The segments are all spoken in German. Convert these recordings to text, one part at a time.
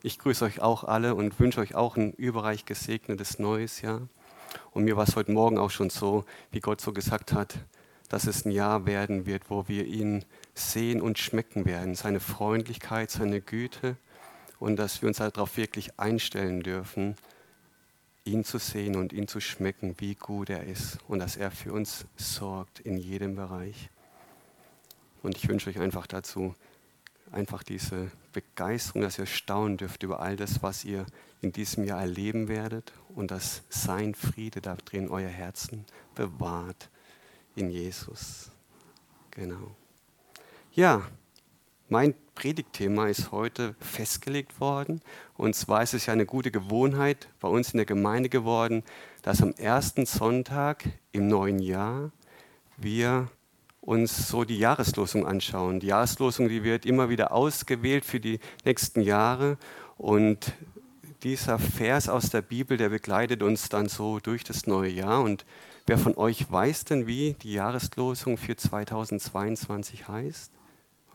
Ich grüße euch auch alle und wünsche euch auch ein überreich gesegnetes neues Jahr. Und mir war es heute Morgen auch schon so, wie Gott so gesagt hat, dass es ein Jahr werden wird, wo wir ihn sehen und schmecken werden, seine Freundlichkeit, seine Güte und dass wir uns darauf wirklich einstellen dürfen, ihn zu sehen und ihn zu schmecken, wie gut er ist und dass er für uns sorgt in jedem Bereich. Und ich wünsche euch einfach dazu, einfach diese Begeisterung, dass ihr staunen dürft über all das, was ihr in diesem Jahr erleben werdet und dass sein Friede da drin euer Herzen bewahrt in Jesus. Genau. Ja, mein Predigtthema ist heute festgelegt worden. Und zwar ist es ja eine gute Gewohnheit bei uns in der Gemeinde geworden, dass am ersten Sonntag im neuen Jahr wir uns so die Jahreslosung anschauen. Die Jahreslosung, die wird immer wieder ausgewählt für die nächsten Jahre. Und dieser Vers aus der Bibel, der begleitet uns dann so durch das neue Jahr. Und wer von euch weiß denn, wie die Jahreslosung für 2022 heißt?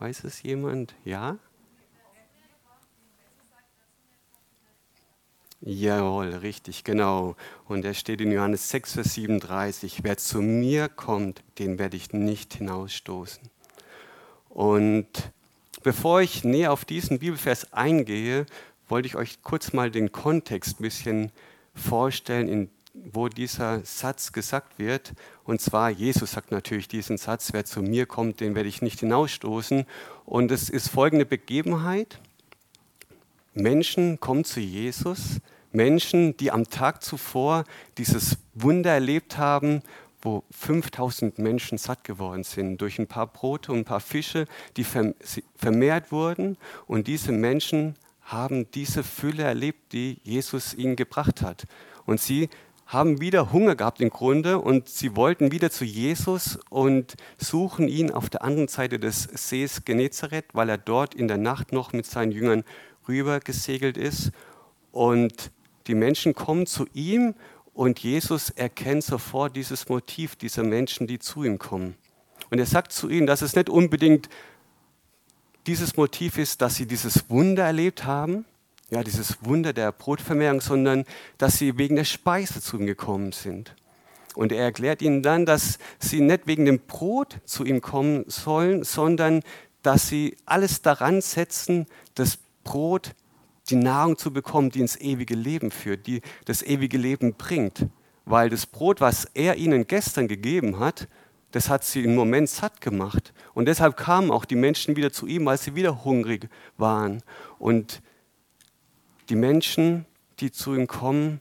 Weiß es jemand? Ja? Jawohl, richtig, genau. Und er steht in Johannes 6, Vers 37, wer zu mir kommt, den werde ich nicht hinausstoßen. Und bevor ich näher auf diesen Bibelvers eingehe, wollte ich euch kurz mal den Kontext ein bisschen vorstellen, in, wo dieser Satz gesagt wird. Und zwar, Jesus sagt natürlich diesen Satz, wer zu mir kommt, den werde ich nicht hinausstoßen. Und es ist folgende Begebenheit. Menschen kommen zu Jesus, Menschen, die am Tag zuvor dieses Wunder erlebt haben, wo 5000 Menschen satt geworden sind durch ein paar Brote und ein paar Fische, die vermehrt wurden. Und diese Menschen haben diese Fülle erlebt, die Jesus ihnen gebracht hat. Und sie haben wieder Hunger gehabt im Grunde und sie wollten wieder zu Jesus und suchen ihn auf der anderen Seite des Sees Genezareth, weil er dort in der Nacht noch mit seinen Jüngern rüber gesegelt ist. Und die Menschen kommen zu ihm und Jesus erkennt sofort dieses Motiv dieser Menschen, die zu ihm kommen. Und er sagt zu ihnen, dass es nicht unbedingt dieses Motiv ist, dass sie dieses Wunder erlebt haben, ja, dieses Wunder der Brotvermehrung, sondern dass sie wegen der Speise zu ihm gekommen sind. Und er erklärt ihnen dann, dass sie nicht wegen dem Brot zu ihm kommen sollen, sondern dass sie alles daran setzen, das Brot die Nahrung zu bekommen, die ins ewige Leben führt, die das ewige Leben bringt. Weil das Brot, was er ihnen gestern gegeben hat, das hat sie im Moment satt gemacht. Und deshalb kamen auch die Menschen wieder zu ihm, weil sie wieder hungrig waren. Und die Menschen, die zu ihm kommen,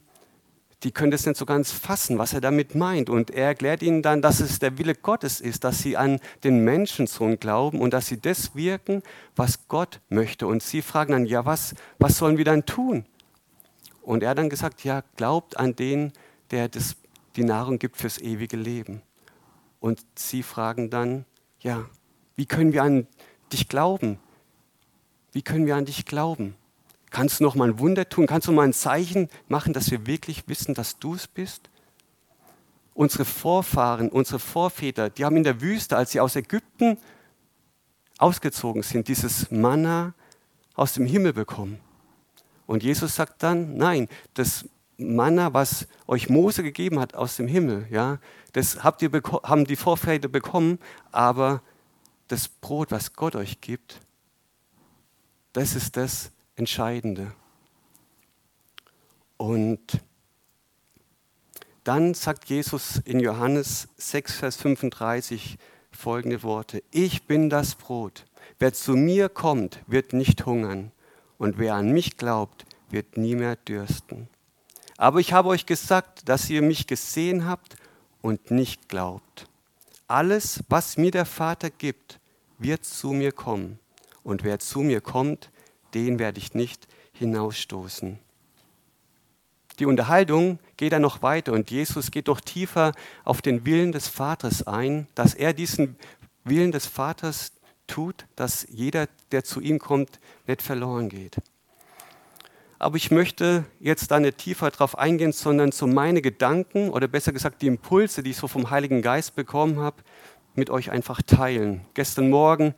die können das nicht so ganz fassen, was er damit meint. Und er erklärt ihnen dann, dass es der Wille Gottes ist, dass sie an den Menschensohn glauben und dass sie das wirken, was Gott möchte. Und sie fragen dann, ja, was, was sollen wir dann tun? Und er hat dann gesagt, ja, glaubt an den, der das, die Nahrung gibt fürs ewige Leben. Und sie fragen dann, ja, wie können wir an dich glauben? Wie können wir an dich glauben? Kannst du noch mal ein Wunder tun? Kannst du mal ein Zeichen machen, dass wir wirklich wissen, dass du es bist? Unsere Vorfahren, unsere Vorväter, die haben in der Wüste, als sie aus Ägypten ausgezogen sind, dieses Manna aus dem Himmel bekommen. Und Jesus sagt dann, nein, das Manna, was euch Mose gegeben hat aus dem Himmel, ja, das habt ihr haben die Vorväter bekommen, aber das Brot, was Gott euch gibt, das ist das, Entscheidende. Und dann sagt Jesus in Johannes 6, Vers 35 folgende Worte. Ich bin das Brot. Wer zu mir kommt, wird nicht hungern. Und wer an mich glaubt, wird nie mehr dürsten. Aber ich habe euch gesagt, dass ihr mich gesehen habt und nicht glaubt. Alles, was mir der Vater gibt, wird zu mir kommen. Und wer zu mir kommt, den werde ich nicht hinausstoßen. Die Unterhaltung geht dann noch weiter und Jesus geht doch tiefer auf den Willen des Vaters ein, dass er diesen Willen des Vaters tut, dass jeder, der zu ihm kommt, nicht verloren geht. Aber ich möchte jetzt da nicht tiefer darauf eingehen, sondern so meine Gedanken oder besser gesagt die Impulse, die ich so vom Heiligen Geist bekommen habe, mit euch einfach teilen. Gestern Morgen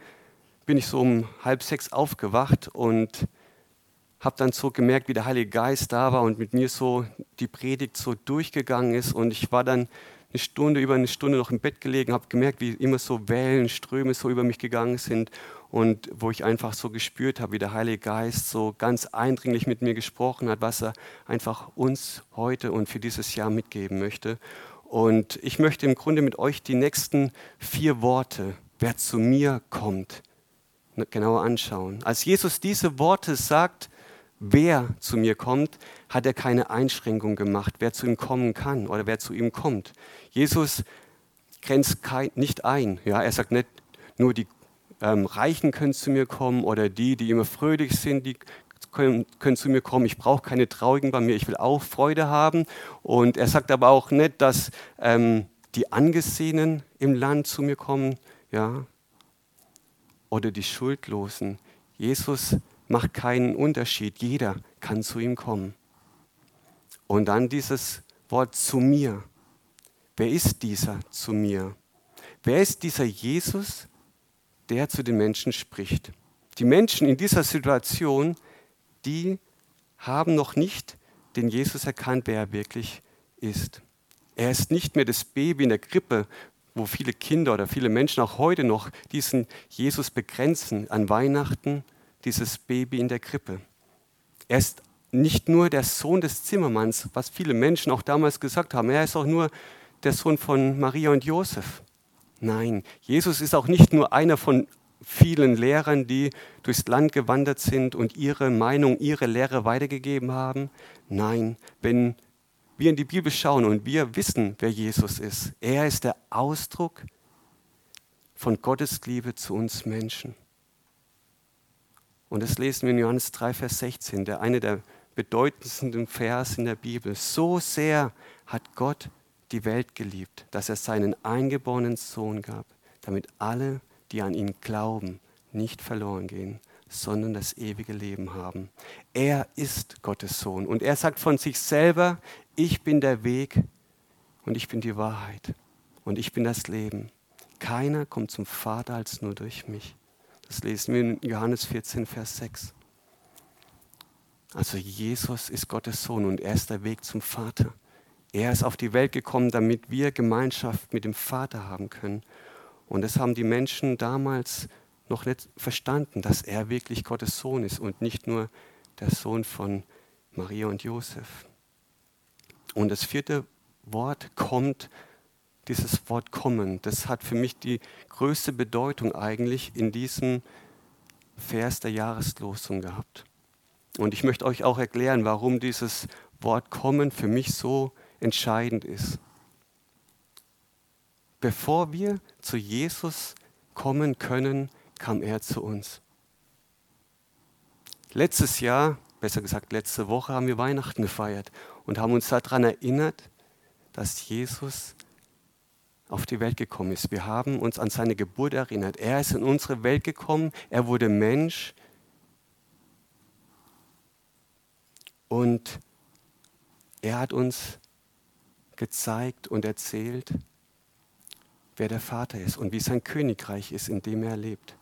bin ich so um halb sechs aufgewacht und habe dann so gemerkt, wie der Heilige Geist da war und mit mir so die Predigt so durchgegangen ist. Und ich war dann eine Stunde, über eine Stunde noch im Bett gelegen, habe gemerkt, wie immer so Wellen, Ströme so über mich gegangen sind und wo ich einfach so gespürt habe, wie der Heilige Geist so ganz eindringlich mit mir gesprochen hat, was er einfach uns heute und für dieses Jahr mitgeben möchte. Und ich möchte im Grunde mit euch die nächsten vier Worte, wer zu mir kommt, genauer anschauen. Als Jesus diese Worte sagt, wer zu mir kommt, hat er keine Einschränkung gemacht, wer zu ihm kommen kann oder wer zu ihm kommt. Jesus grenzt kein, nicht ein. Ja, er sagt nicht, nur die ähm, Reichen können zu mir kommen oder die, die immer fröhlich sind, die können, können zu mir kommen. Ich brauche keine Traurigen bei mir, ich will auch Freude haben. Und er sagt aber auch nicht, dass ähm, die Angesehenen im Land zu mir kommen, ja, oder die Schuldlosen. Jesus macht keinen Unterschied. Jeder kann zu ihm kommen. Und dann dieses Wort zu mir. Wer ist dieser zu mir? Wer ist dieser Jesus, der zu den Menschen spricht? Die Menschen in dieser Situation, die haben noch nicht den Jesus erkannt, wer er wirklich ist. Er ist nicht mehr das Baby in der Krippe, wo viele Kinder oder viele Menschen auch heute noch diesen Jesus begrenzen an Weihnachten, dieses Baby in der Krippe. Er ist nicht nur der Sohn des Zimmermanns, was viele Menschen auch damals gesagt haben, er ist auch nur der Sohn von Maria und Josef. Nein, Jesus ist auch nicht nur einer von vielen Lehrern, die durchs Land gewandert sind und ihre Meinung, ihre Lehre weitergegeben haben. Nein, wenn wir in die Bibel schauen und wir wissen, wer Jesus ist, er ist der Ausdruck von Gottes Liebe zu uns Menschen. Und das lesen wir in Johannes 3, Vers 16, der eine der bedeutendsten Vers in der Bibel. So sehr hat Gott die Welt geliebt, dass er seinen eingeborenen Sohn gab, damit alle, die an ihn glauben, nicht verloren gehen, sondern das ewige Leben haben. Er ist Gottes Sohn und er sagt von sich selber, ich bin der Weg und ich bin die Wahrheit und ich bin das Leben. Keiner kommt zum Vater als nur durch mich. Das lesen wir in Johannes 14, Vers 6. Also Jesus ist Gottes Sohn und er ist der Weg zum Vater. Er ist auf die Welt gekommen, damit wir Gemeinschaft mit dem Vater haben können. Und das haben die Menschen damals noch nicht verstanden, dass er wirklich Gottes Sohn ist und nicht nur der Sohn von Maria und Josef. Und das vierte Wort kommt dieses Wort kommen, das hat für mich die größte Bedeutung eigentlich in diesem Vers der Jahreslosung gehabt. Und ich möchte euch auch erklären, warum dieses Wort kommen für mich so entscheidend ist. Bevor wir zu Jesus kommen können, kam er zu uns. Letztes Jahr, besser gesagt letzte Woche, haben wir Weihnachten gefeiert und haben uns daran erinnert, dass Jesus auf die Welt gekommen ist. Wir haben uns an seine Geburt erinnert. Er ist in unsere Welt gekommen, er wurde Mensch und er hat uns gezeigt und erzählt, wer der Vater ist und wie sein Königreich ist, in dem er lebt.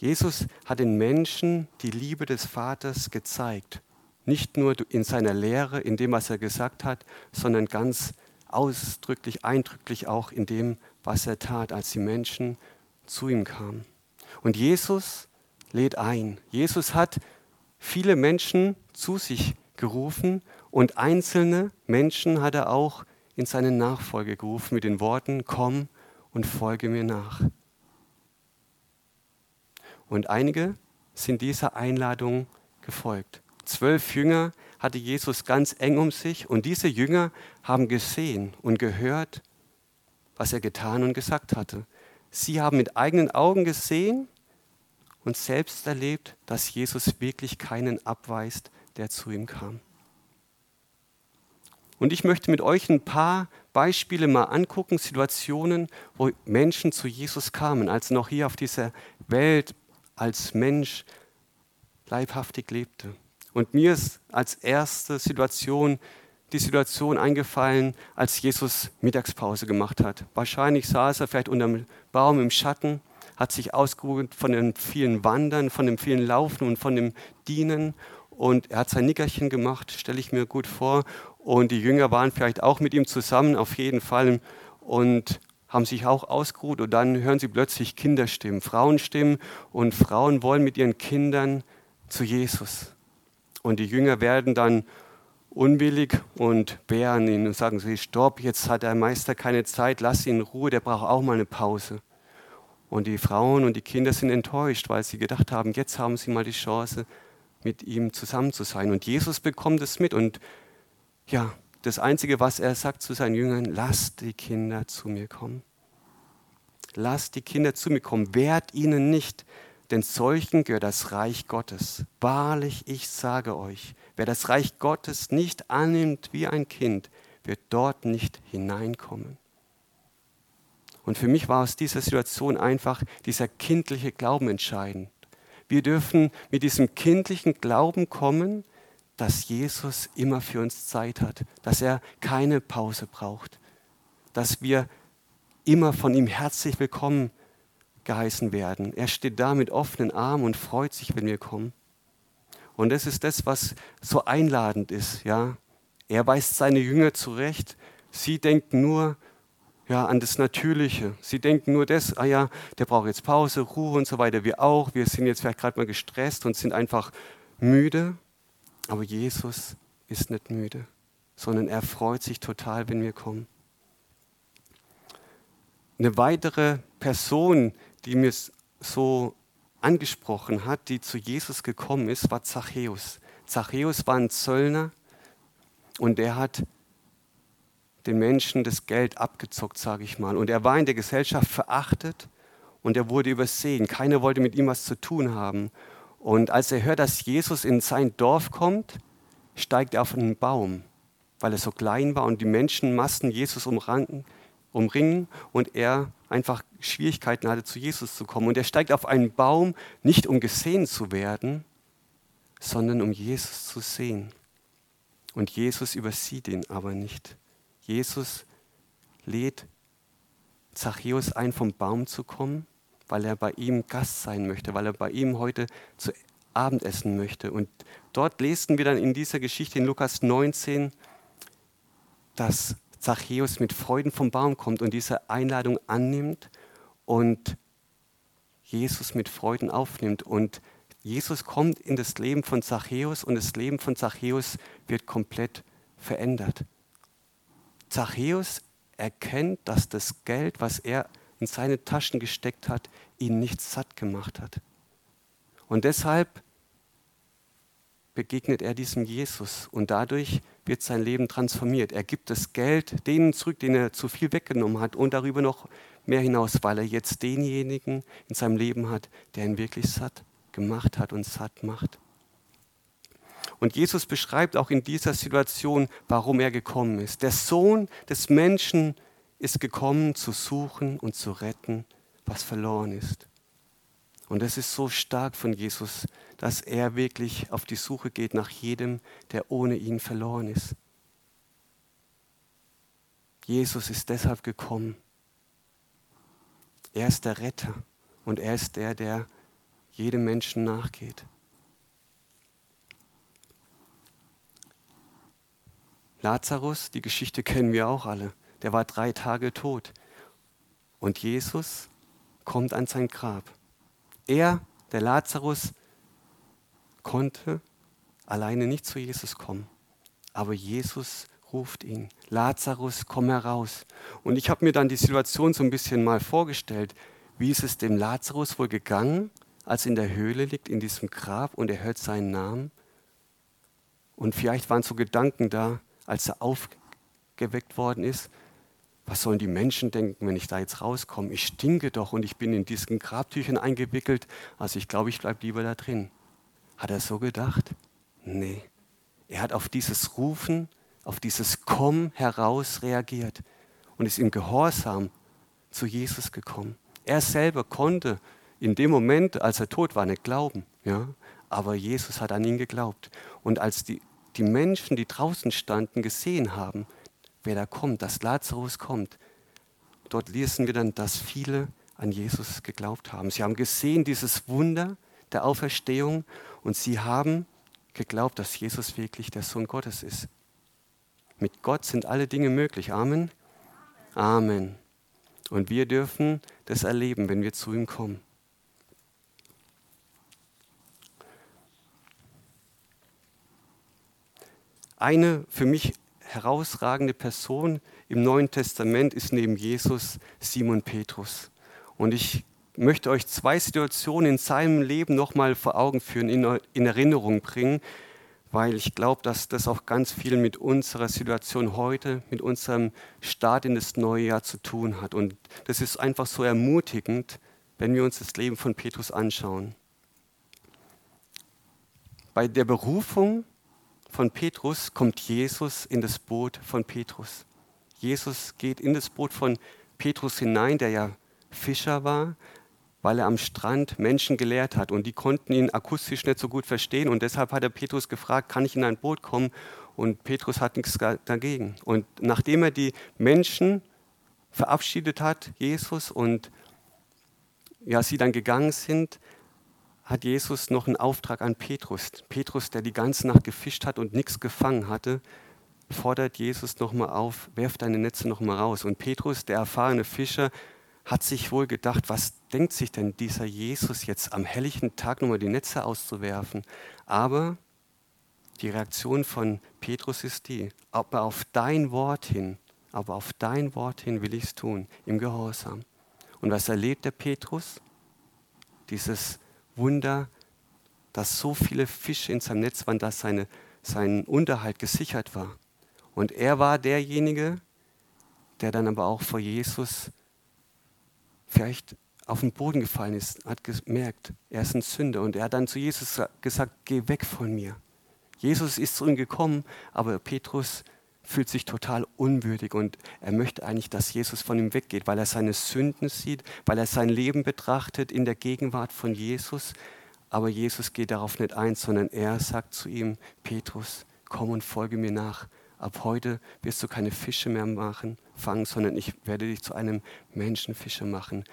Jesus hat den Menschen die Liebe des Vaters gezeigt. Nicht nur in seiner Lehre, in dem, was er gesagt hat, sondern ganz ausdrücklich, eindrücklich auch in dem, was er tat, als die Menschen zu ihm kamen. Und Jesus lädt ein. Jesus hat viele Menschen zu sich gerufen und einzelne Menschen hat er auch in seine Nachfolge gerufen mit den Worten, komm und folge mir nach. Und einige sind dieser Einladung gefolgt. Zwölf Jünger hatte Jesus ganz eng um sich und diese Jünger haben gesehen und gehört, was er getan und gesagt hatte. Sie haben mit eigenen Augen gesehen und selbst erlebt, dass Jesus wirklich keinen abweist, der zu ihm kam. Und ich möchte mit euch ein paar Beispiele mal angucken, Situationen, wo Menschen zu Jesus kamen, als er noch hier auf dieser Welt als Mensch leibhaftig lebte. Und mir ist als erste Situation die Situation eingefallen, als Jesus Mittagspause gemacht hat. Wahrscheinlich saß er vielleicht unter einem Baum im Schatten, hat sich ausgeruht von den vielen Wandern, von dem vielen Laufen und von dem Dienen. Und er hat sein Nickerchen gemacht, stelle ich mir gut vor. Und die Jünger waren vielleicht auch mit ihm zusammen, auf jeden Fall. Und haben sich auch ausgeruht. Und dann hören sie plötzlich Kinderstimmen, Frauenstimmen. Und Frauen wollen mit ihren Kindern zu Jesus. Und die Jünger werden dann unwillig und wehren ihn und sagen sie, stopp, jetzt hat der Meister keine Zeit, lass ihn in Ruhe, der braucht auch mal eine Pause. Und die Frauen und die Kinder sind enttäuscht, weil sie gedacht haben, jetzt haben sie mal die Chance, mit ihm zusammen zu sein. Und Jesus bekommt es mit. Und ja, das Einzige, was er sagt zu seinen Jüngern, lasst die Kinder zu mir kommen. Lasst die Kinder zu mir kommen, wehrt ihnen nicht, denn solchen gehört das Reich Gottes. Wahrlich, ich sage euch, wer das Reich Gottes nicht annimmt wie ein Kind, wird dort nicht hineinkommen. Und für mich war aus dieser Situation einfach dieser kindliche Glauben entscheidend. Wir dürfen mit diesem kindlichen Glauben kommen, dass Jesus immer für uns Zeit hat, dass er keine Pause braucht, dass wir immer von ihm herzlich willkommen geheißen werden. Er steht da mit offenen Armen und freut sich, wenn wir kommen. Und das ist das, was so einladend ist. Ja? Er weist seine Jünger zurecht. Sie denken nur ja, an das Natürliche. Sie denken nur das, ah ja, der braucht jetzt Pause, Ruhe und so weiter. Wir auch. Wir sind jetzt vielleicht gerade mal gestresst und sind einfach müde. Aber Jesus ist nicht müde, sondern er freut sich total, wenn wir kommen. Eine weitere Person, die mir so angesprochen hat, die zu Jesus gekommen ist, war Zachäus. Zachäus war ein Zöllner und er hat den Menschen das Geld abgezockt, sage ich mal. Und er war in der Gesellschaft verachtet und er wurde übersehen. Keiner wollte mit ihm was zu tun haben. Und als er hört, dass Jesus in sein Dorf kommt, steigt er auf einen Baum, weil er so klein war und die Menschenmassen Jesus umranken, umringen und er einfach Schwierigkeiten hatte, zu Jesus zu kommen. Und er steigt auf einen Baum, nicht um gesehen zu werden, sondern um Jesus zu sehen. Und Jesus übersieht ihn aber nicht. Jesus lädt Zachäus ein, vom Baum zu kommen, weil er bei ihm Gast sein möchte, weil er bei ihm heute zu Abend essen möchte. Und dort lesen wir dann in dieser Geschichte in Lukas 19, dass Zachäus mit Freuden vom Baum kommt und diese Einladung annimmt und Jesus mit Freuden aufnimmt. Und Jesus kommt in das Leben von Zachäus und das Leben von Zachäus wird komplett verändert. Zachäus erkennt, dass das Geld, was er in seine Taschen gesteckt hat, ihn nicht satt gemacht hat. Und deshalb begegnet er diesem Jesus und dadurch wird sein Leben transformiert. Er gibt das Geld denen zurück, denen er zu viel weggenommen hat und darüber noch mehr hinaus, weil er jetzt denjenigen in seinem Leben hat, der ihn wirklich satt gemacht hat und satt macht. Und Jesus beschreibt auch in dieser Situation, warum er gekommen ist. Der Sohn des Menschen ist gekommen, zu suchen und zu retten, was verloren ist. Und es ist so stark von Jesus, dass er wirklich auf die Suche geht nach jedem, der ohne ihn verloren ist. Jesus ist deshalb gekommen. Er ist der Retter und er ist der, der jedem Menschen nachgeht. Lazarus, die Geschichte kennen wir auch alle, der war drei Tage tot. Und Jesus kommt an sein Grab. Er, der Lazarus, konnte alleine nicht zu Jesus kommen. Aber Jesus ruft ihn, Lazarus, komm heraus. Und ich habe mir dann die Situation so ein bisschen mal vorgestellt. Wie ist es dem Lazarus wohl gegangen, als er in der Höhle liegt, in diesem Grab und er hört seinen Namen? Und vielleicht waren so Gedanken da, als er aufgeweckt worden ist, was sollen die Menschen denken, wenn ich da jetzt rauskomme? Ich stinke doch und ich bin in diesen Grabtüchern eingewickelt. Also ich glaube, ich bleibe lieber da drin. Hat er so gedacht? Nee. Er hat auf dieses Rufen, auf dieses Komm heraus reagiert und ist im Gehorsam zu Jesus gekommen. Er selber konnte in dem Moment, als er tot war, nicht glauben. Ja? Aber Jesus hat an ihn geglaubt. Und als die die Menschen, die draußen standen, gesehen haben, wer da kommt, dass Lazarus kommt, dort lesen wir dann, dass viele an Jesus geglaubt haben. Sie haben gesehen dieses Wunder der Auferstehung und sie haben geglaubt, dass Jesus wirklich der Sohn Gottes ist. Mit Gott sind alle Dinge möglich. Amen. Amen. Und wir dürfen das erleben, wenn wir zu ihm kommen. Eine für mich herausragende Person im Neuen Testament ist neben Jesus Simon Petrus. Und ich möchte euch zwei Situationen in seinem Leben nochmal vor Augen führen, in, in Erinnerung bringen, weil ich glaube, dass das auch ganz viel mit unserer Situation heute, mit unserem Start in das neue Jahr zu tun hat. Und das ist einfach so ermutigend, wenn wir uns das Leben von Petrus anschauen. Bei der Berufung von Petrus kommt Jesus in das Boot von Petrus. Jesus geht in das Boot von Petrus hinein, der ja Fischer war, weil er am Strand Menschen gelehrt hat und die konnten ihn akustisch nicht so gut verstehen und deshalb hat er Petrus gefragt, kann ich in ein Boot kommen? Und Petrus hat nichts dagegen. Und nachdem er die Menschen verabschiedet hat, Jesus, und ja, sie dann gegangen sind, hat Jesus noch einen Auftrag an Petrus. Petrus, der die ganze Nacht gefischt hat und nichts gefangen hatte, fordert Jesus nochmal auf, werft deine Netze nochmal raus. Und Petrus, der erfahrene Fischer, hat sich wohl gedacht, was denkt sich denn dieser Jesus jetzt am helllichen Tag nochmal die Netze auszuwerfen? Aber die Reaktion von Petrus ist die, aber auf dein Wort hin, aber auf dein Wort hin will ich es tun, im Gehorsam. Und was erlebt der Petrus? Dieses Wunder, dass so viele Fische in seinem Netz waren, dass seine, sein Unterhalt gesichert war. Und er war derjenige, der dann aber auch vor Jesus vielleicht auf den Boden gefallen ist, hat gemerkt, er ist ein Sünder. Und er hat dann zu Jesus gesagt, geh weg von mir. Jesus ist zu ihm gekommen, aber Petrus fühlt sich total unwürdig und er möchte eigentlich, dass Jesus von ihm weggeht, weil er seine Sünden sieht, weil er sein Leben betrachtet in der Gegenwart von Jesus. Aber Jesus geht darauf nicht ein, sondern er sagt zu ihm, Petrus, komm und folge mir nach. Ab heute wirst du keine Fische mehr machen, fangen, sondern ich werde dich zu einem Menschenfischer machen.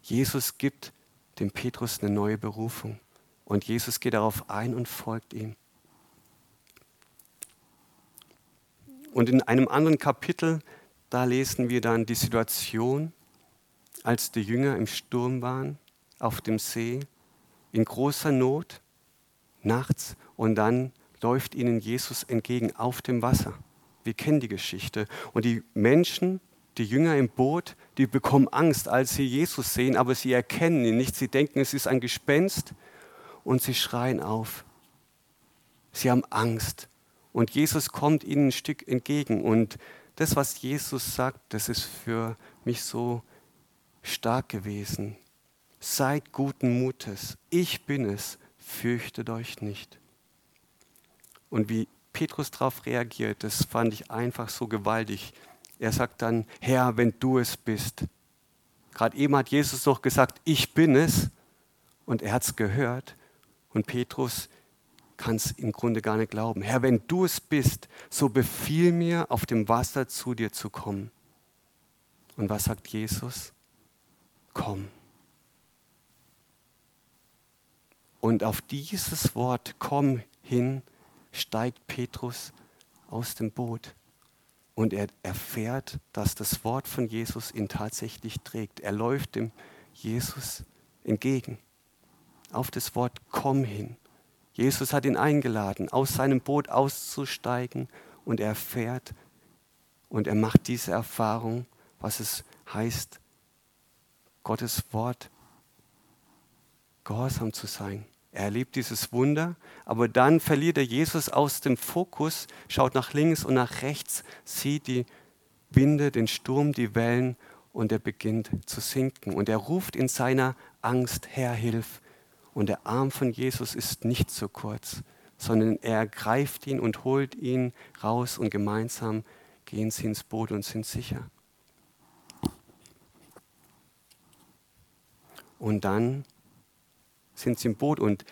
Jesus gibt dem Petrus eine neue Berufung und Jesus geht darauf ein und folgt ihm. Und in einem anderen Kapitel, da lesen wir dann die Situation, als die Jünger im Sturm waren, auf dem See, in großer Not, nachts, und dann läuft ihnen Jesus entgegen auf dem Wasser. Wir kennen die Geschichte. Und die Menschen, die Jünger im Boot, die bekommen Angst, als sie Jesus sehen, aber sie erkennen ihn nicht. Sie denken, es ist ein Gespenst und sie schreien auf. Sie haben Angst. Und Jesus kommt ihnen ein Stück entgegen. Und das, was Jesus sagt, das ist für mich so stark gewesen. Seid guten Mutes. Ich bin es. Fürchtet euch nicht. Und wie Petrus darauf reagiert, das fand ich einfach so gewaltig. Er sagt dann, Herr, wenn du es bist. Gerade eben hat Jesus noch gesagt, ich bin es. Und er hat es gehört. Und Petrus kann es im Grunde gar nicht glauben. Herr, wenn du es bist, so befiehl mir, auf dem Wasser zu dir zu kommen. Und was sagt Jesus? Komm. Und auf dieses Wort, komm hin, steigt Petrus aus dem Boot und er erfährt, dass das Wort von Jesus ihn tatsächlich trägt. Er läuft dem Jesus entgegen auf das Wort komm hin. Jesus hat ihn eingeladen, aus seinem Boot auszusteigen und er erfährt und er macht diese Erfahrung, was es heißt, Gottes Wort gehorsam zu sein. Er erlebt dieses Wunder, aber dann verliert er Jesus aus dem Fokus, schaut nach links und nach rechts, sieht die Winde, den Sturm, die Wellen und er beginnt zu sinken. Und er ruft in seiner Angst, Herr, hilf. Und der Arm von Jesus ist nicht so kurz, sondern er greift ihn und holt ihn raus und gemeinsam gehen sie ins Boot und sind sicher. Und dann sind sie im Boot und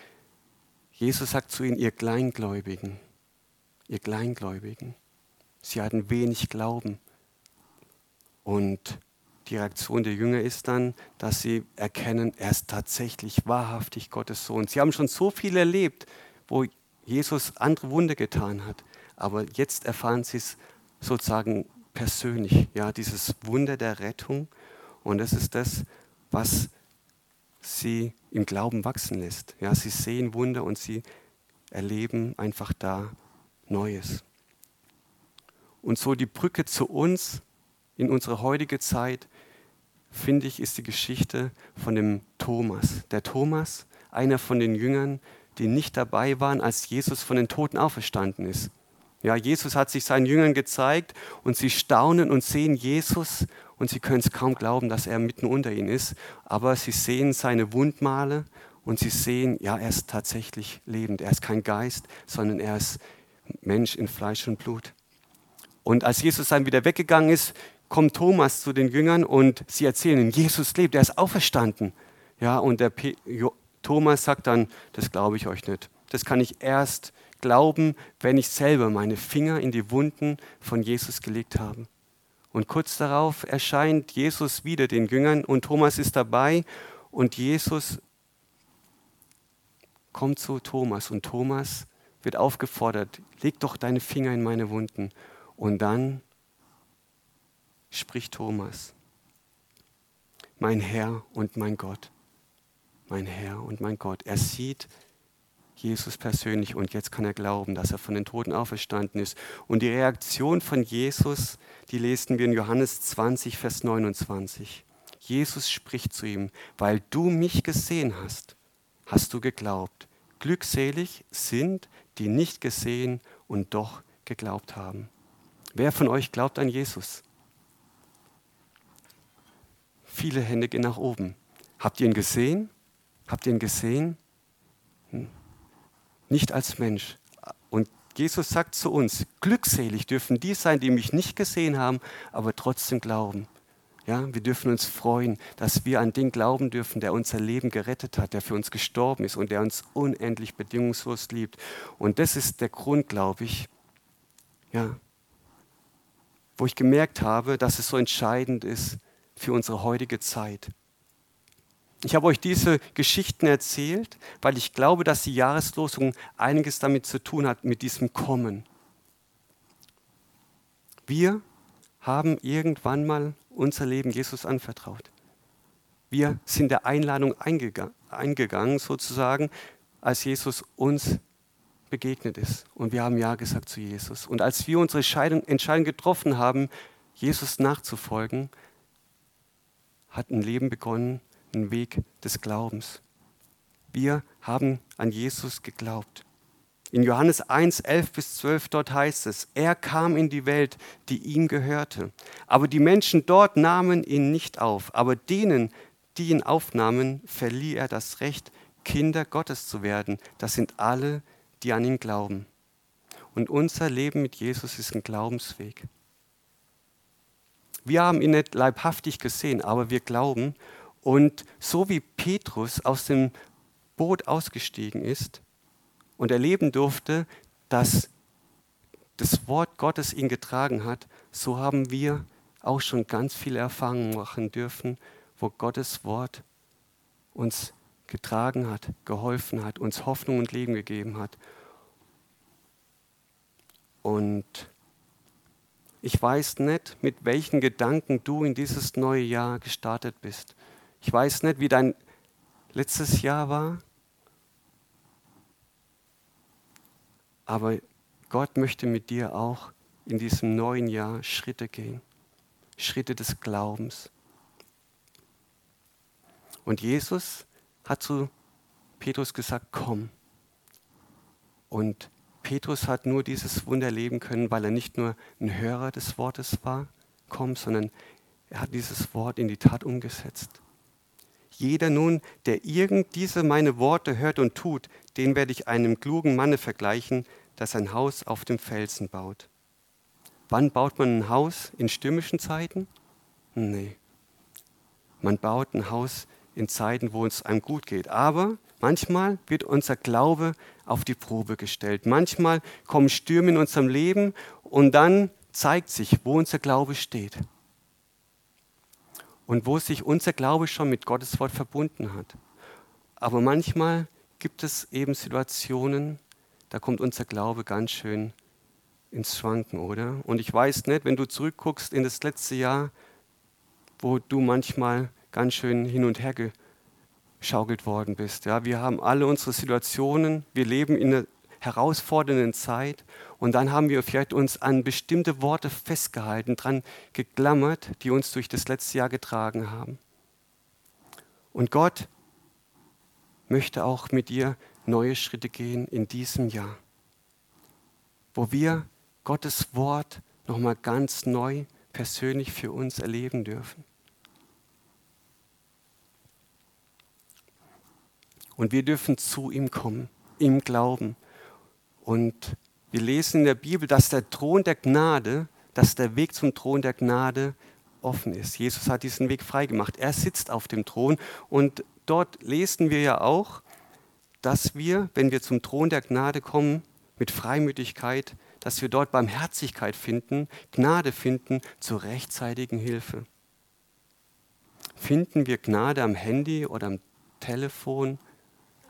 Jesus sagt zu ihnen, ihr Kleingläubigen, ihr Kleingläubigen, sie hatten wenig Glauben und die Reaktion der Jünger ist dann, dass sie erkennen, er ist tatsächlich wahrhaftig Gottes Sohn. Sie haben schon so viel erlebt, wo Jesus andere Wunder getan hat, aber jetzt erfahren sie es sozusagen persönlich, ja, dieses Wunder der Rettung. Und das ist das, was sie im Glauben wachsen lässt. Ja, sie sehen Wunder und sie erleben einfach da Neues. Und so die Brücke zu uns in unsere heutige Zeit, finde ich, ist die Geschichte von dem Thomas. Der Thomas, einer von den Jüngern, die nicht dabei waren, als Jesus von den Toten auferstanden ist. Ja, Jesus hat sich seinen Jüngern gezeigt und sie staunen und sehen Jesus und sie können es kaum glauben, dass er mitten unter ihnen ist. Aber sie sehen seine Wundmale und sie sehen, ja, er ist tatsächlich lebend. Er ist kein Geist, sondern er ist Mensch in Fleisch und Blut. Und als Jesus dann wieder weggegangen ist, kommt Thomas zu den Jüngern und sie erzählen ihm, Jesus lebt, er ist auferstanden. Ja, und der P Thomas sagt dann, das glaube ich euch nicht. Das kann ich erst glauben, wenn ich selber meine Finger in die Wunden von Jesus gelegt habe. Und kurz darauf erscheint Jesus wieder den Jüngern und Thomas ist dabei und Jesus kommt zu Thomas und Thomas wird aufgefordert, leg doch deine Finger in meine Wunden. Und dann spricht Thomas, mein Herr und mein Gott, mein Herr und mein Gott. Er sieht Jesus persönlich und jetzt kann er glauben, dass er von den Toten auferstanden ist. Und die Reaktion von Jesus, die lesen wir in Johannes 20, Vers 29. Jesus spricht zu ihm, weil du mich gesehen hast, hast du geglaubt. Glückselig sind, die nicht gesehen und doch geglaubt haben. Wer von euch glaubt an Jesus? Viele Hände gehen nach oben. Habt ihr ihn gesehen? Habt ihr ihn gesehen? Hm. Nicht als Mensch. Und Jesus sagt zu uns, glückselig dürfen die sein, die mich nicht gesehen haben, aber trotzdem glauben. Ja, wir dürfen uns freuen, dass wir an den glauben dürfen, der unser Leben gerettet hat, der für uns gestorben ist und der uns unendlich bedingungslos liebt. Und das ist der Grund, glaube ich, ja, wo ich gemerkt habe, dass es so entscheidend ist für unsere heutige Zeit. Ich habe euch diese Geschichten erzählt, weil ich glaube, dass die Jahreslosung einiges damit zu tun hat, mit diesem Kommen. Wir haben irgendwann mal unser Leben Jesus anvertraut. Wir sind der Einladung eingegangen, sozusagen, als Jesus uns begegnet ist. Und wir haben Ja gesagt zu Jesus. Und als wir unsere Entscheidung getroffen haben, Jesus nachzufolgen, hat ein Leben begonnen, ein Weg des Glaubens. Wir haben an Jesus geglaubt. In Johannes 1, 11 bis 12 dort heißt es, er kam in die Welt, die ihm gehörte. Aber die Menschen dort nahmen ihn nicht auf. Aber denen, die ihn aufnahmen, verlieh er das Recht, Kinder Gottes zu werden. Das sind alle, die an ihn glauben. Und unser Leben mit Jesus ist ein Glaubensweg. Wir haben ihn nicht leibhaftig gesehen, aber wir glauben. Und so wie Petrus aus dem Boot ausgestiegen ist und erleben durfte, dass das Wort Gottes ihn getragen hat, so haben wir auch schon ganz viele Erfahrungen machen dürfen, wo Gottes Wort uns getragen hat, geholfen hat, uns Hoffnung und Leben gegeben hat. Und ich weiß nicht, mit welchen Gedanken du in dieses neue Jahr gestartet bist. Ich weiß nicht, wie dein letztes Jahr war. Aber Gott möchte mit dir auch in diesem neuen Jahr Schritte gehen. Schritte des Glaubens. Und Jesus hat zu Petrus gesagt, komm. Und Petrus hat nur dieses Wunder leben können, weil er nicht nur ein Hörer des Wortes war, komm, sondern er hat dieses Wort in die Tat umgesetzt. Jeder nun, der irgend diese meine Worte hört und tut, den werde ich einem klugen Manne vergleichen, der sein Haus auf dem Felsen baut. Wann baut man ein Haus? In stürmischen Zeiten? Nee. Man baut ein Haus in Zeiten, wo es einem gut geht. Aber manchmal wird unser Glaube auf die Probe gestellt. Manchmal kommen Stürme in unserem Leben und dann zeigt sich, wo unser Glaube steht. und wo sich unser Glaube schon mit Gottes Wort verbunden hat. Aber manchmal gibt es eben Situationen, da kommt unser Glaube ganz schön ins Schwanken, oder? Und ich weiß nicht, wenn du zurückguckst in das letzte Jahr, wo du manchmal ganz schön hin und her geschaukelt worden bist. Ja, wir haben alle unsere Situationen, wir leben in einer herausfordernden Zeit und dann haben wir vielleicht uns an bestimmte Worte festgehalten, dran geklammert, die uns durch das letzte Jahr getragen haben. Und Gott möchte auch mit dir neue Schritte gehen in diesem Jahr, wo wir Gottes Wort nochmal ganz neu persönlich für uns erleben dürfen. Und wir dürfen zu ihm kommen, ihm glauben. Und wir lesen in der Bibel, dass der Thron der Gnade, dass der Weg zum Thron der Gnade offen ist. Jesus hat diesen Weg freigemacht. Er sitzt auf dem Thron und dort lesen wir ja auch, dass wir, wenn wir zum Thron der Gnade kommen, mit Freimütigkeit, dass wir dort Barmherzigkeit finden, Gnade finden zur rechtzeitigen Hilfe. Finden wir Gnade am Handy oder am Telefon,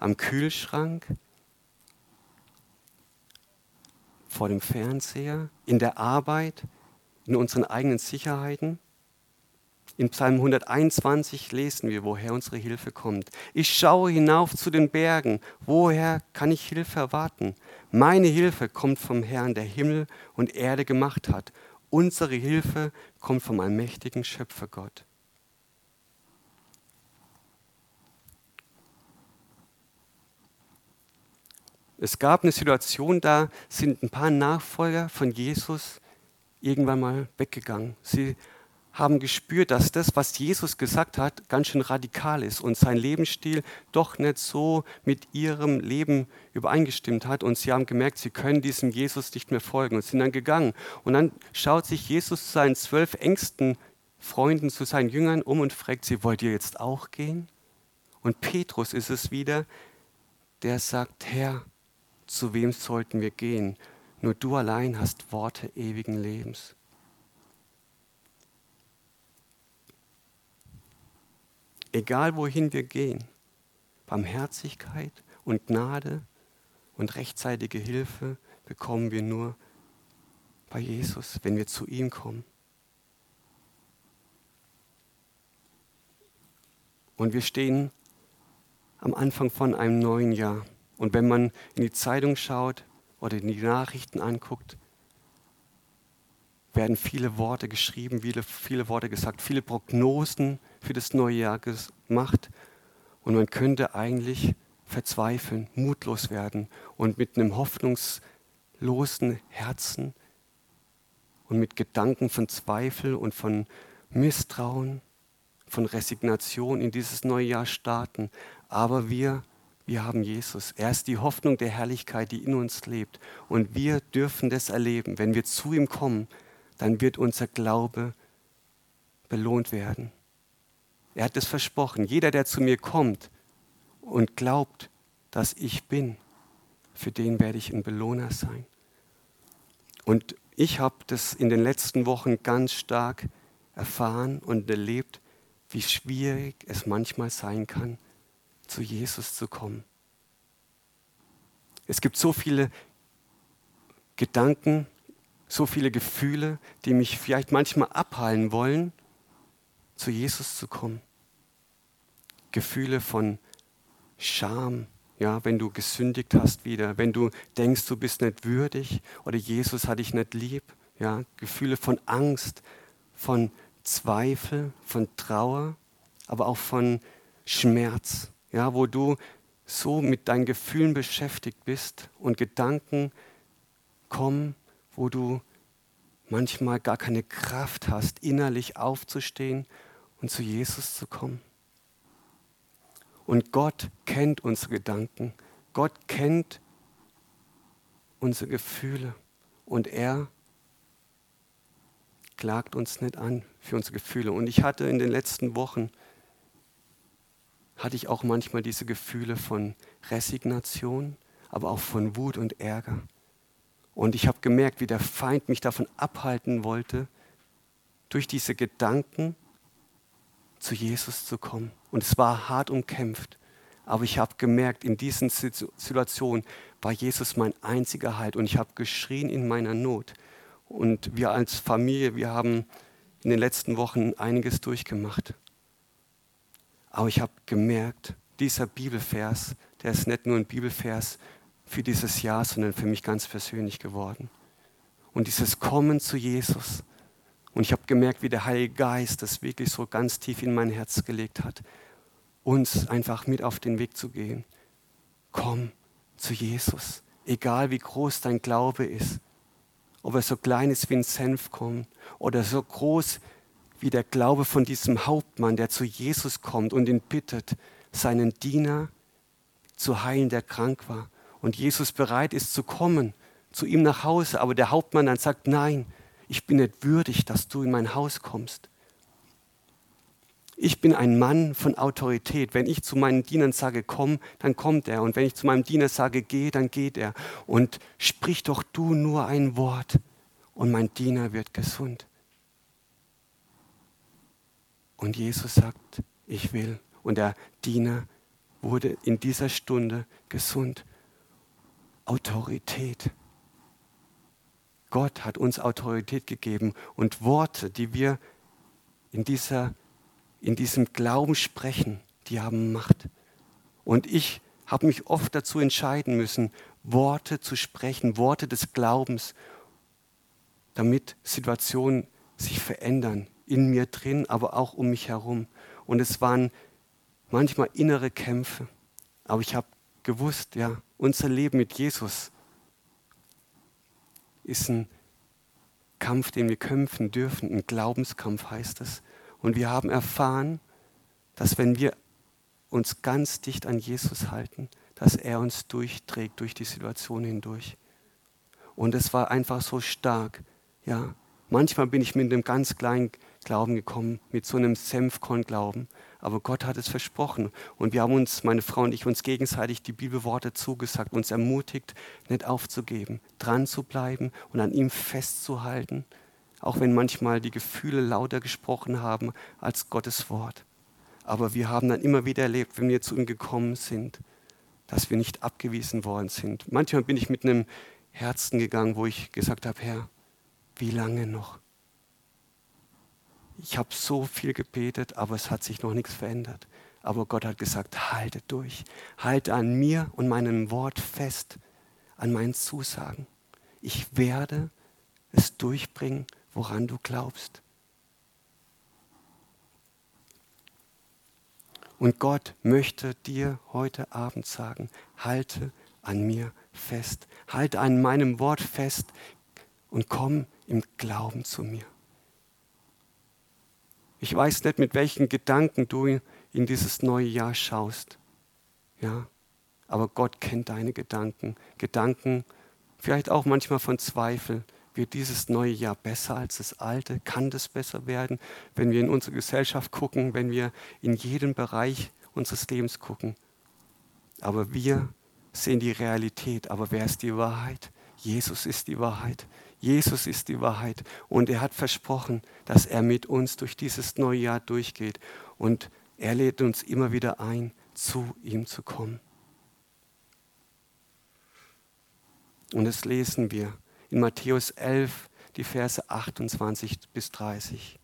am Kühlschrank, vor dem Fernseher, in der Arbeit, in unseren eigenen Sicherheiten? In Psalm 121 lesen wir, woher unsere Hilfe kommt. Ich schaue hinauf zu den Bergen. Woher kann ich Hilfe erwarten? Meine Hilfe kommt vom Herrn, der Himmel und Erde gemacht hat. Unsere Hilfe kommt vom allmächtigen Schöpfergott. Es gab eine Situation, da sind ein paar Nachfolger von Jesus irgendwann mal weggegangen. Sie haben gespürt, dass das, was Jesus gesagt hat, ganz schön radikal ist und sein Lebensstil doch nicht so mit ihrem Leben übereingestimmt hat. Und sie haben gemerkt, sie können diesem Jesus nicht mehr folgen und sind dann gegangen. Und dann schaut sich Jesus zu seinen zwölf engsten Freunden, zu seinen Jüngern um und fragt sie, wollt ihr jetzt auch gehen? Und Petrus ist es wieder, der sagt, Herr, zu wem sollten wir gehen? Nur du allein hast Worte ewigen Lebens. Egal wohin wir gehen, Barmherzigkeit und Gnade und rechtzeitige Hilfe bekommen wir nur bei Jesus, wenn wir zu ihm kommen. Und wir stehen am Anfang von einem neuen Jahr. Und wenn man in die Zeitung schaut oder in die Nachrichten anguckt, werden viele Worte geschrieben, viele, viele Worte gesagt, viele Prognosen für das neue Jahr gemacht. Und man könnte eigentlich verzweifeln, mutlos werden und mit einem hoffnungslosen Herzen und mit Gedanken von Zweifel und von Misstrauen, von Resignation in dieses neue Jahr starten. Aber wir wir haben Jesus. Er ist die Hoffnung der Herrlichkeit, die in uns lebt. Und wir dürfen das erleben. Wenn wir zu ihm kommen, dann wird unser Glaube belohnt werden. Er hat es versprochen. Jeder, der zu mir kommt und glaubt, dass ich bin, für den werde ich ein Belohner sein. Und ich habe das in den letzten Wochen ganz stark erfahren und erlebt, wie schwierig es manchmal sein kann, zu Jesus zu kommen. Es gibt so viele Gedanken, so viele Gefühle, die mich vielleicht manchmal abhalten wollen, zu Jesus zu kommen. Gefühle von Scham, ja, wenn du gesündigt hast wieder, wenn du denkst, du bist nicht würdig oder Jesus hat dich nicht lieb, ja, Gefühle von Angst, von Zweifel, von Trauer, aber auch von Schmerz ja, wo du so mit deinen Gefühlen beschäftigt bist und Gedanken kommen, wo du manchmal gar keine Kraft hast, innerlich aufzustehen und zu Jesus zu kommen. Und Gott kennt unsere Gedanken, Gott kennt unsere Gefühle und er klagt uns nicht an für unsere Gefühle. Und ich hatte in den letzten Wochen hatte ich auch manchmal diese Gefühle von Resignation, aber auch von Wut und Ärger. Und ich habe gemerkt, wie der Feind mich davon abhalten wollte, durch diese Gedanken zu Jesus zu kommen. Und es war hart umkämpft. Aber ich habe gemerkt, in diesen Situationen war Jesus mein einziger Halt. Und ich habe geschrien in meiner Not. Und wir als Familie, wir haben in den letzten Wochen einiges durchgemacht. Aber ich habe gemerkt, dieser Bibelvers, der ist nicht nur ein Bibelvers für dieses Jahr, sondern für mich ganz persönlich geworden. Und dieses Kommen zu Jesus. Und ich habe gemerkt, wie der Heilige Geist das wirklich so ganz tief in mein Herz gelegt hat, uns einfach mit auf den Weg zu gehen. Komm zu Jesus, egal wie groß dein Glaube ist. Ob er so klein ist wie ein Senfkorn oder so groß wie der Glaube von diesem Hauptmann, der zu Jesus kommt und ihn bittet, seinen Diener zu heilen, der krank war. Und Jesus bereit ist zu kommen zu ihm nach Hause, aber der Hauptmann dann sagt, nein, ich bin nicht würdig, dass du in mein Haus kommst. Ich bin ein Mann von Autorität. Wenn ich zu meinen Dienern sage, komm, dann kommt er. Und wenn ich zu meinem Diener sage, geh, dann geht er. Und sprich doch du nur ein Wort und mein Diener wird gesund. Und Jesus sagt, ich will. Und der Diener wurde in dieser Stunde gesund. Autorität. Gott hat uns Autorität gegeben und Worte, die wir in, dieser, in diesem Glauben sprechen, die haben Macht. Und ich habe mich oft dazu entscheiden müssen, Worte zu sprechen, Worte des Glaubens, damit Situationen sich verändern, in mir drin, aber auch um mich herum. Und es waren manchmal innere Kämpfe. Aber ich habe gewusst, ja, unser Leben mit Jesus ist ein Kampf, den wir kämpfen dürfen. Ein Glaubenskampf heißt es. Und wir haben erfahren, dass wenn wir uns ganz dicht an Jesus halten, dass er uns durchträgt durch die Situation hindurch. Und es war einfach so stark. Ja, manchmal bin ich mit einem ganz kleinen Glauben gekommen, mit so einem Senfkorn-Glauben. Aber Gott hat es versprochen. Und wir haben uns, meine Frau und ich, uns gegenseitig die Bibelworte zugesagt, uns ermutigt, nicht aufzugeben, dran zu bleiben und an ihm festzuhalten, auch wenn manchmal die Gefühle lauter gesprochen haben als Gottes Wort. Aber wir haben dann immer wieder erlebt, wenn wir zu ihm gekommen sind, dass wir nicht abgewiesen worden sind. Manchmal bin ich mit einem Herzen gegangen, wo ich gesagt habe, Herr, wie lange noch? Ich habe so viel gebetet, aber es hat sich noch nichts verändert. Aber Gott hat gesagt, halte durch, halte an mir und meinem Wort fest, an meinen Zusagen. Ich werde es durchbringen, woran du glaubst. Und Gott möchte dir heute Abend sagen, halte an mir fest, halte an meinem Wort fest und komm im Glauben zu mir. Ich weiß nicht, mit welchen Gedanken du in dieses neue Jahr schaust. Ja, aber Gott kennt deine Gedanken. Gedanken, vielleicht auch manchmal von Zweifel. Wird dieses neue Jahr besser als das alte? Kann das besser werden? Wenn wir in unsere Gesellschaft gucken, wenn wir in jeden Bereich unseres Lebens gucken. Aber wir sehen die Realität. Aber wer ist die Wahrheit? Jesus ist die Wahrheit. Jesus ist die Wahrheit und er hat versprochen, dass er mit uns durch dieses neue Jahr durchgeht und er lädt uns immer wieder ein, zu ihm zu kommen. Und das lesen wir in Matthäus 11, die Verse 28 bis 30.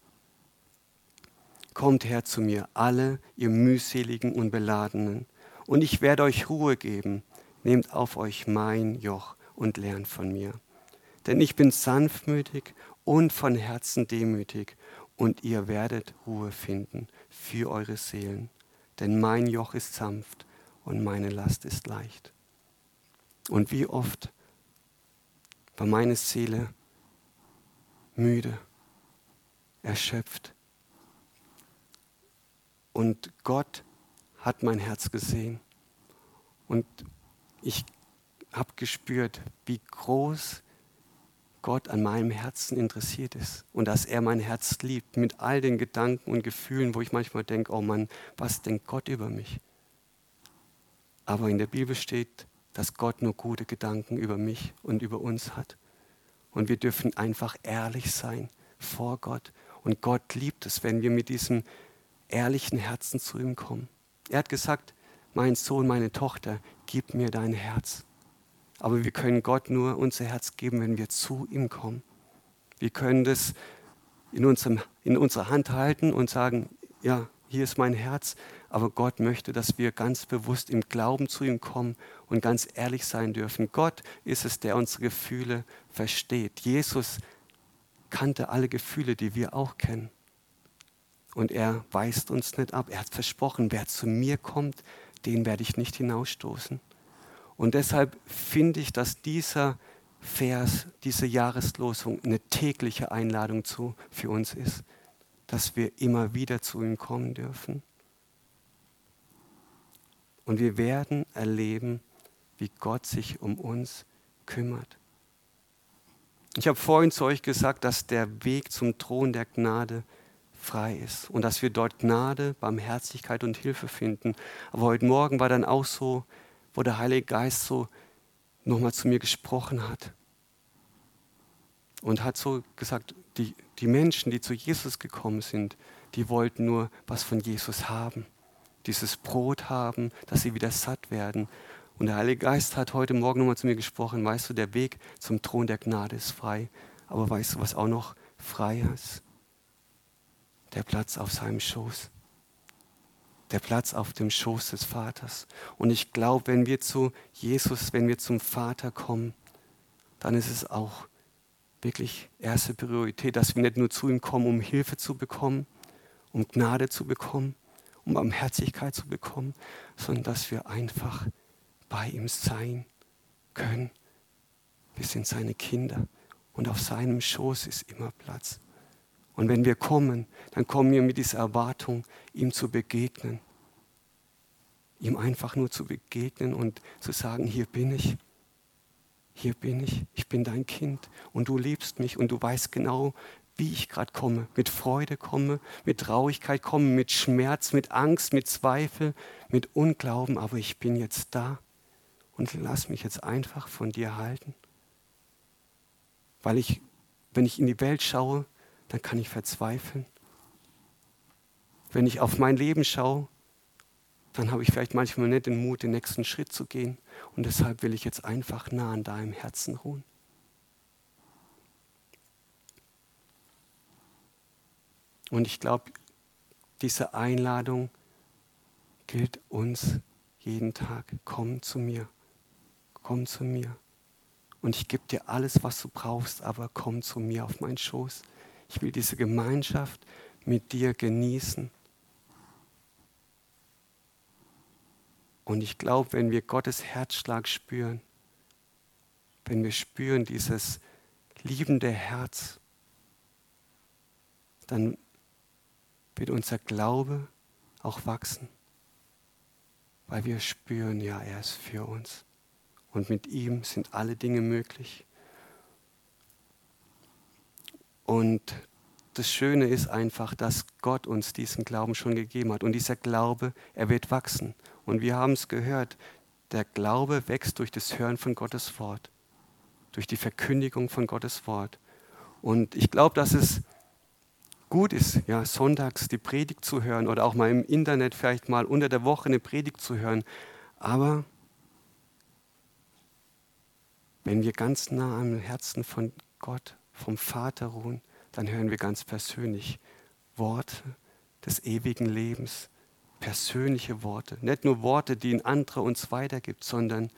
Kommt her zu mir, alle ihr mühseligen und beladenen, und ich werde euch Ruhe geben. Nehmt auf euch mein Joch und lernt von mir denn ich bin sanftmütig und von Herzen demütig, und ihr werdet Ruhe finden für eure Seelen. Denn mein Joch ist sanft und meine Last ist leicht. Und wie oft war meine Seele müde, erschöpft. Und Gott hat mein Herz gesehen. Und ich habe gespürt, wie groß Gott an meinem Herzen interessiert ist und dass er mein Herz liebt mit all den Gedanken und Gefühlen, wo ich manchmal denke, oh Mann, was denkt Gott über mich? Aber in der Bibel steht, dass Gott nur gute Gedanken über mich und über uns hat. Und wir dürfen einfach ehrlich sein vor Gott. Und Gott liebt es, wenn wir mit diesem ehrlichen Herzen zu ihm kommen. Er hat gesagt, mein Sohn, meine Tochter, gib mir dein Herz. Aber wir können Gott nur unser Herz geben, wenn wir zu ihm kommen. Wir können das in, unserem, in unserer Hand halten und sagen, ja, hier ist mein Herz, aber Gott möchte, dass wir ganz bewusst im Glauben zu ihm kommen und ganz ehrlich sein dürfen. Gott ist es, der unsere Gefühle versteht. Jesus kannte alle Gefühle, die wir auch kennen. Und er weist uns nicht ab. Er hat versprochen, wer zu mir kommt, den werde ich nicht hinausstoßen. Und deshalb finde ich, dass dieser Vers, diese Jahreslosung eine tägliche Einladung zu, für uns ist, dass wir immer wieder zu ihm kommen dürfen. Und wir werden erleben, wie Gott sich um uns kümmert. Ich habe vorhin zu euch gesagt, dass der Weg zum Thron der Gnade frei ist und dass wir dort Gnade, Barmherzigkeit und Hilfe finden. Aber heute Morgen war dann auch so, wo der Heilige Geist so nochmal zu mir gesprochen hat und hat so gesagt, die, die Menschen, die zu Jesus gekommen sind, die wollten nur was von Jesus haben, dieses Brot haben, dass sie wieder satt werden. Und der Heilige Geist hat heute Morgen nochmal zu mir gesprochen, weißt du, der Weg zum Thron der Gnade ist frei, aber weißt du, was auch noch frei ist? Der Platz auf seinem Schoß der Platz auf dem Schoß des Vaters. Und ich glaube, wenn wir zu Jesus, wenn wir zum Vater kommen, dann ist es auch wirklich erste Priorität, dass wir nicht nur zu ihm kommen, um Hilfe zu bekommen, um Gnade zu bekommen, um Barmherzigkeit zu bekommen, sondern dass wir einfach bei ihm sein können. Wir sind seine Kinder und auf seinem Schoß ist immer Platz. Und wenn wir kommen, dann kommen wir mit dieser Erwartung, ihm zu begegnen. Ihm einfach nur zu begegnen und zu sagen, hier bin ich. Hier bin ich. Ich bin dein Kind und du liebst mich und du weißt genau, wie ich gerade komme. Mit Freude komme, mit Traurigkeit komme, mit Schmerz, mit Angst, mit Zweifel, mit Unglauben. Aber ich bin jetzt da und lass mich jetzt einfach von dir halten. Weil ich, wenn ich in die Welt schaue, dann kann ich verzweifeln. Wenn ich auf mein Leben schaue, dann habe ich vielleicht manchmal nicht den Mut, den nächsten Schritt zu gehen. Und deshalb will ich jetzt einfach nah an deinem Herzen ruhen. Und ich glaube, diese Einladung gilt uns jeden Tag. Komm zu mir. Komm zu mir. Und ich gebe dir alles, was du brauchst, aber komm zu mir auf meinen Schoß. Ich will diese Gemeinschaft mit dir genießen. Und ich glaube, wenn wir Gottes Herzschlag spüren, wenn wir spüren dieses liebende Herz, dann wird unser Glaube auch wachsen, weil wir spüren, ja, er ist für uns. Und mit ihm sind alle Dinge möglich. Und das Schöne ist einfach, dass Gott uns diesen Glauben schon gegeben hat. Und dieser Glaube, er wird wachsen. Und wir haben es gehört, der Glaube wächst durch das Hören von Gottes Wort, durch die Verkündigung von Gottes Wort. Und ich glaube, dass es gut ist, ja, sonntags die Predigt zu hören oder auch mal im Internet vielleicht mal unter der Woche eine Predigt zu hören. Aber wenn wir ganz nah am Herzen von Gott vom Vater ruhen, dann hören wir ganz persönlich Worte des ewigen Lebens, persönliche Worte. Nicht nur Worte, die ein anderer uns weitergibt, sondern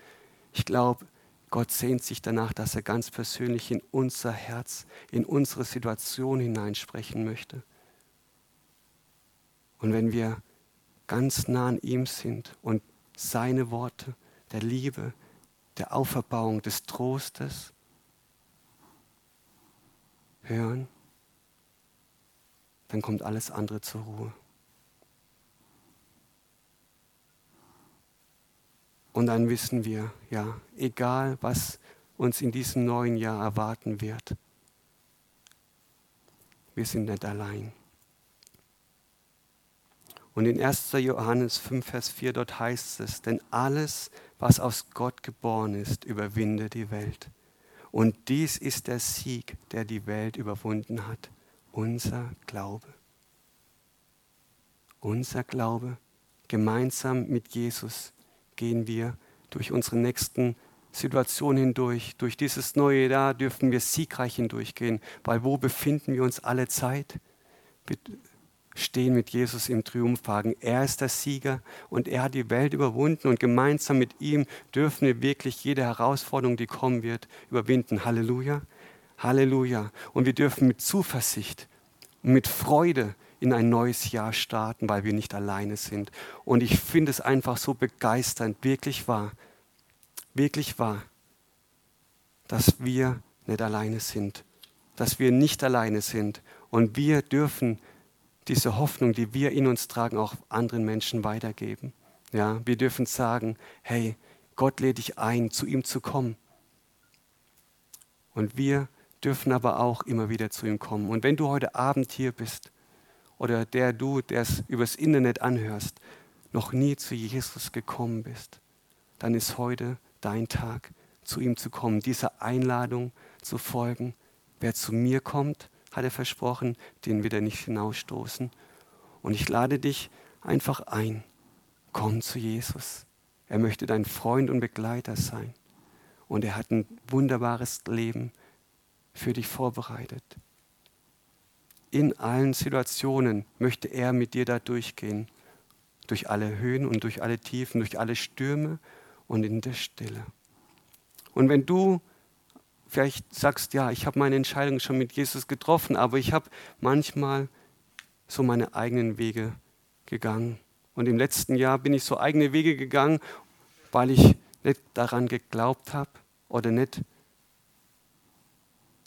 ich glaube, Gott sehnt sich danach, dass er ganz persönlich in unser Herz, in unsere Situation hineinsprechen möchte. Und wenn wir ganz nah an ihm sind und seine Worte der Liebe, der Auferbauung, des Trostes, hören, dann kommt alles andere zur Ruhe. Und dann wissen wir, ja, egal was uns in diesem neuen Jahr erwarten wird, wir sind nicht allein. Und in 1. Johannes 5, Vers 4, dort heißt es, denn alles, was aus Gott geboren ist, überwinde die Welt. Und dies ist der Sieg, der die Welt überwunden hat, unser Glaube. unser Glaube. Gemeinsam mit Jesus gehen wir durch unsere nächsten Situationen hindurch. Durch dieses neue Jahr dürfen wir siegreich hindurchgehen, weil wo befinden wir uns alle Zeit? Stehen mit Jesus im Triumphwagen. Er ist der Sieger und er hat die Welt überwunden und gemeinsam mit ihm dürfen wir wirklich jede Herausforderung, die kommen wird, überwinden. Halleluja. Halleluja. Und wir dürfen mit Zuversicht und mit Freude in ein neues Jahr starten, weil wir nicht alleine sind. Und ich finde es einfach so begeisternd, wirklich wahr, wirklich wahr, dass wir nicht alleine sind, dass wir nicht alleine sind. Und wir dürfen diese Hoffnung, die wir in uns tragen, auch anderen Menschen weitergeben. Ja, wir dürfen sagen, hey, Gott lädt dich ein, zu ihm zu kommen. Und wir dürfen aber auch immer wieder zu ihm kommen. Und wenn du heute Abend hier bist oder der du, der es übers Internet anhörst, noch nie zu Jesus gekommen bist, dann ist heute dein Tag, zu ihm zu kommen, dieser Einladung zu folgen. Wer zu mir kommt, hat er versprochen, den wird er nicht hinausstoßen. Und ich lade dich einfach ein. Komm zu Jesus. Er möchte dein Freund und Begleiter sein. Und er hat ein wunderbares Leben für dich vorbereitet. In allen Situationen möchte er mit dir da durchgehen. Durch alle Höhen und durch alle Tiefen, durch alle Stürme und in der Stille. Und wenn du vielleicht sagst, ja, ich habe meine Entscheidung schon mit Jesus getroffen, aber ich habe manchmal so meine eigenen Wege gegangen. Und im letzten Jahr bin ich so eigene Wege gegangen, weil ich nicht daran geglaubt habe oder nicht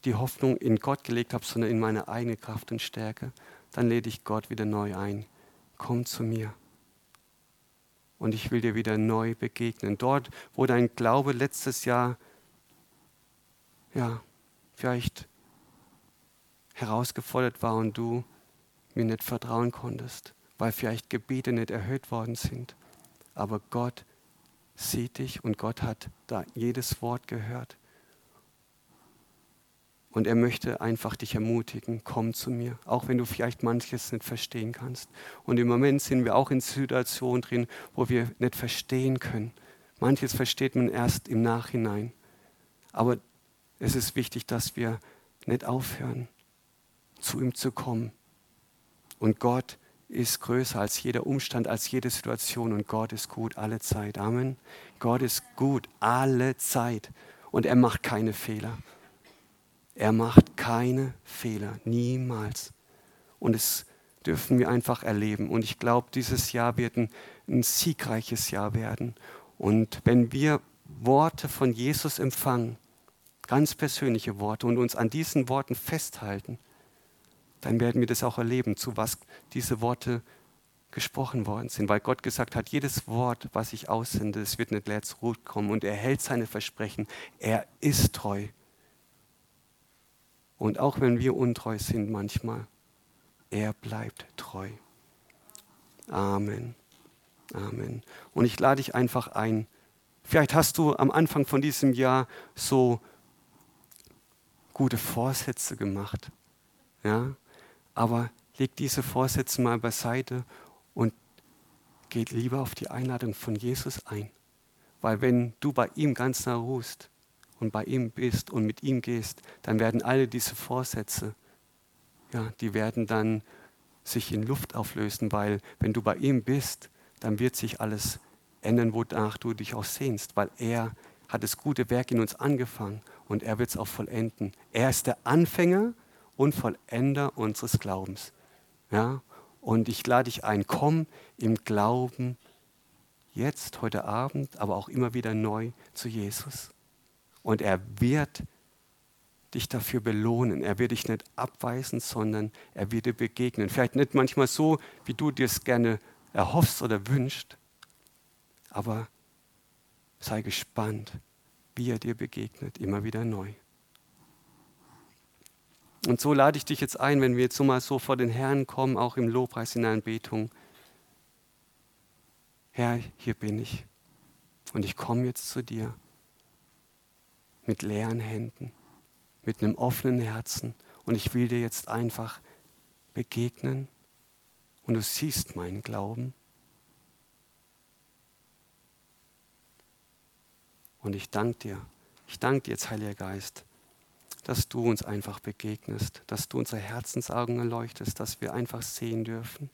die Hoffnung in Gott gelegt habe, sondern in meine eigene Kraft und Stärke. Dann lädt ich Gott wieder neu ein. Komm zu mir. Und ich will dir wieder neu begegnen. Dort, wo dein Glaube letztes Jahr ja, vielleicht herausgefordert war und du mir nicht vertrauen konntest, weil vielleicht Gebete nicht erhöht worden sind. Aber Gott sieht dich und Gott hat da jedes Wort gehört. Und er möchte einfach dich ermutigen, komm zu mir, auch wenn du vielleicht manches nicht verstehen kannst. Und im Moment sind wir auch in Situationen drin, wo wir nicht verstehen können. Manches versteht man erst im Nachhinein. Aber es ist wichtig, dass wir nicht aufhören, zu ihm zu kommen. Und Gott ist größer als jeder Umstand, als jede Situation. Und Gott ist gut alle Zeit. Amen. Gott ist gut alle Zeit. Und er macht keine Fehler. Er macht keine Fehler. Niemals. Und es dürfen wir einfach erleben. Und ich glaube, dieses Jahr wird ein, ein siegreiches Jahr werden. Und wenn wir Worte von Jesus empfangen, ganz persönliche Worte und uns an diesen Worten festhalten, dann werden wir das auch erleben, zu was diese Worte gesprochen worden sind, weil Gott gesagt hat, jedes Wort, was ich aussende, es wird nicht leer zurückkommen und er hält seine Versprechen. Er ist treu. Und auch wenn wir untreu sind manchmal, er bleibt treu. Amen. Amen. Und ich lade dich einfach ein. Vielleicht hast du am Anfang von diesem Jahr so gute Vorsätze gemacht. Ja? Aber leg diese Vorsätze mal beiseite und geht lieber auf die Einladung von Jesus ein. Weil wenn du bei ihm ganz nah ruhst und bei ihm bist und mit ihm gehst, dann werden alle diese Vorsätze, ja, die werden dann sich in Luft auflösen, weil wenn du bei ihm bist, dann wird sich alles ändern, wonach du dich auch sehnst, weil er hat das gute Werk in uns angefangen und er wird es auch vollenden. Er ist der Anfänger und Vollender unseres Glaubens. Ja? Und ich lade dich ein, komm im Glauben jetzt, heute Abend, aber auch immer wieder neu zu Jesus. Und er wird dich dafür belohnen. Er wird dich nicht abweisen, sondern er wird dir begegnen. Vielleicht nicht manchmal so, wie du dir es gerne erhoffst oder wünschst, aber sei gespannt, wie er dir begegnet, immer wieder neu. Und so lade ich dich jetzt ein, wenn wir jetzt so mal so vor den Herrn kommen, auch im Lobpreis in der Anbetung. Herr, hier bin ich. Und ich komme jetzt zu dir mit leeren Händen, mit einem offenen Herzen. Und ich will dir jetzt einfach begegnen und du siehst meinen Glauben. Und ich danke dir, ich danke dir jetzt, Heiliger Geist, dass du uns einfach begegnest, dass du unsere Herzensaugen erleuchtest, dass wir einfach sehen dürfen,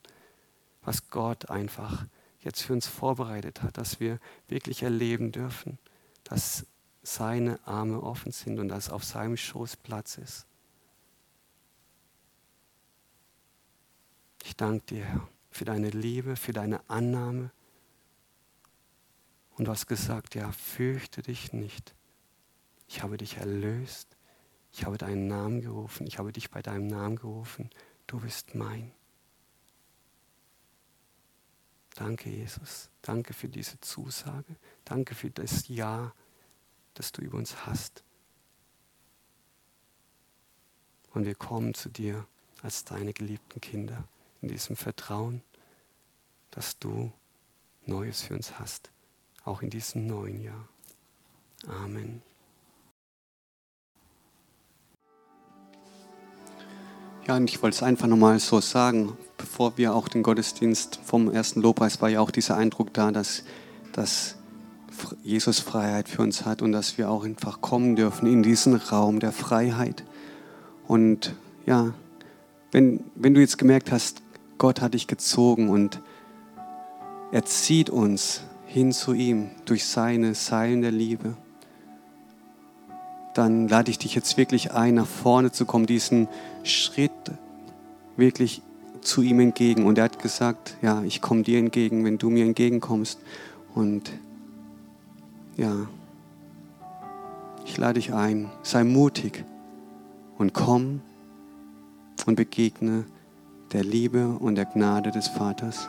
was Gott einfach jetzt für uns vorbereitet hat, dass wir wirklich erleben dürfen, dass seine Arme offen sind und dass auf seinem Schoß Platz ist. Ich danke dir, Herr, für deine Liebe, für deine Annahme. Und du hast gesagt, ja, fürchte dich nicht. Ich habe dich erlöst. Ich habe deinen Namen gerufen. Ich habe dich bei deinem Namen gerufen. Du bist mein. Danke, Jesus. Danke für diese Zusage. Danke für das Ja, das du über uns hast. Und wir kommen zu dir als deine geliebten Kinder in diesem Vertrauen, dass du Neues für uns hast, auch in diesem neuen Jahr. Amen. Ja, und ich wollte es einfach nochmal so sagen, bevor wir auch den Gottesdienst vom ersten Lobpreis war ja auch dieser Eindruck da, dass, dass Jesus Freiheit für uns hat und dass wir auch einfach kommen dürfen in diesen Raum der Freiheit. Und ja, wenn, wenn du jetzt gemerkt hast, Gott hat dich gezogen und er zieht uns hin zu ihm durch seine Seilen der Liebe. Dann lade ich dich jetzt wirklich ein, nach vorne zu kommen, diesen Schritt wirklich zu ihm entgegen. Und er hat gesagt, ja, ich komme dir entgegen, wenn du mir entgegenkommst. Und ja, ich lade dich ein, sei mutig und komm und begegne der Liebe und der Gnade des Vaters.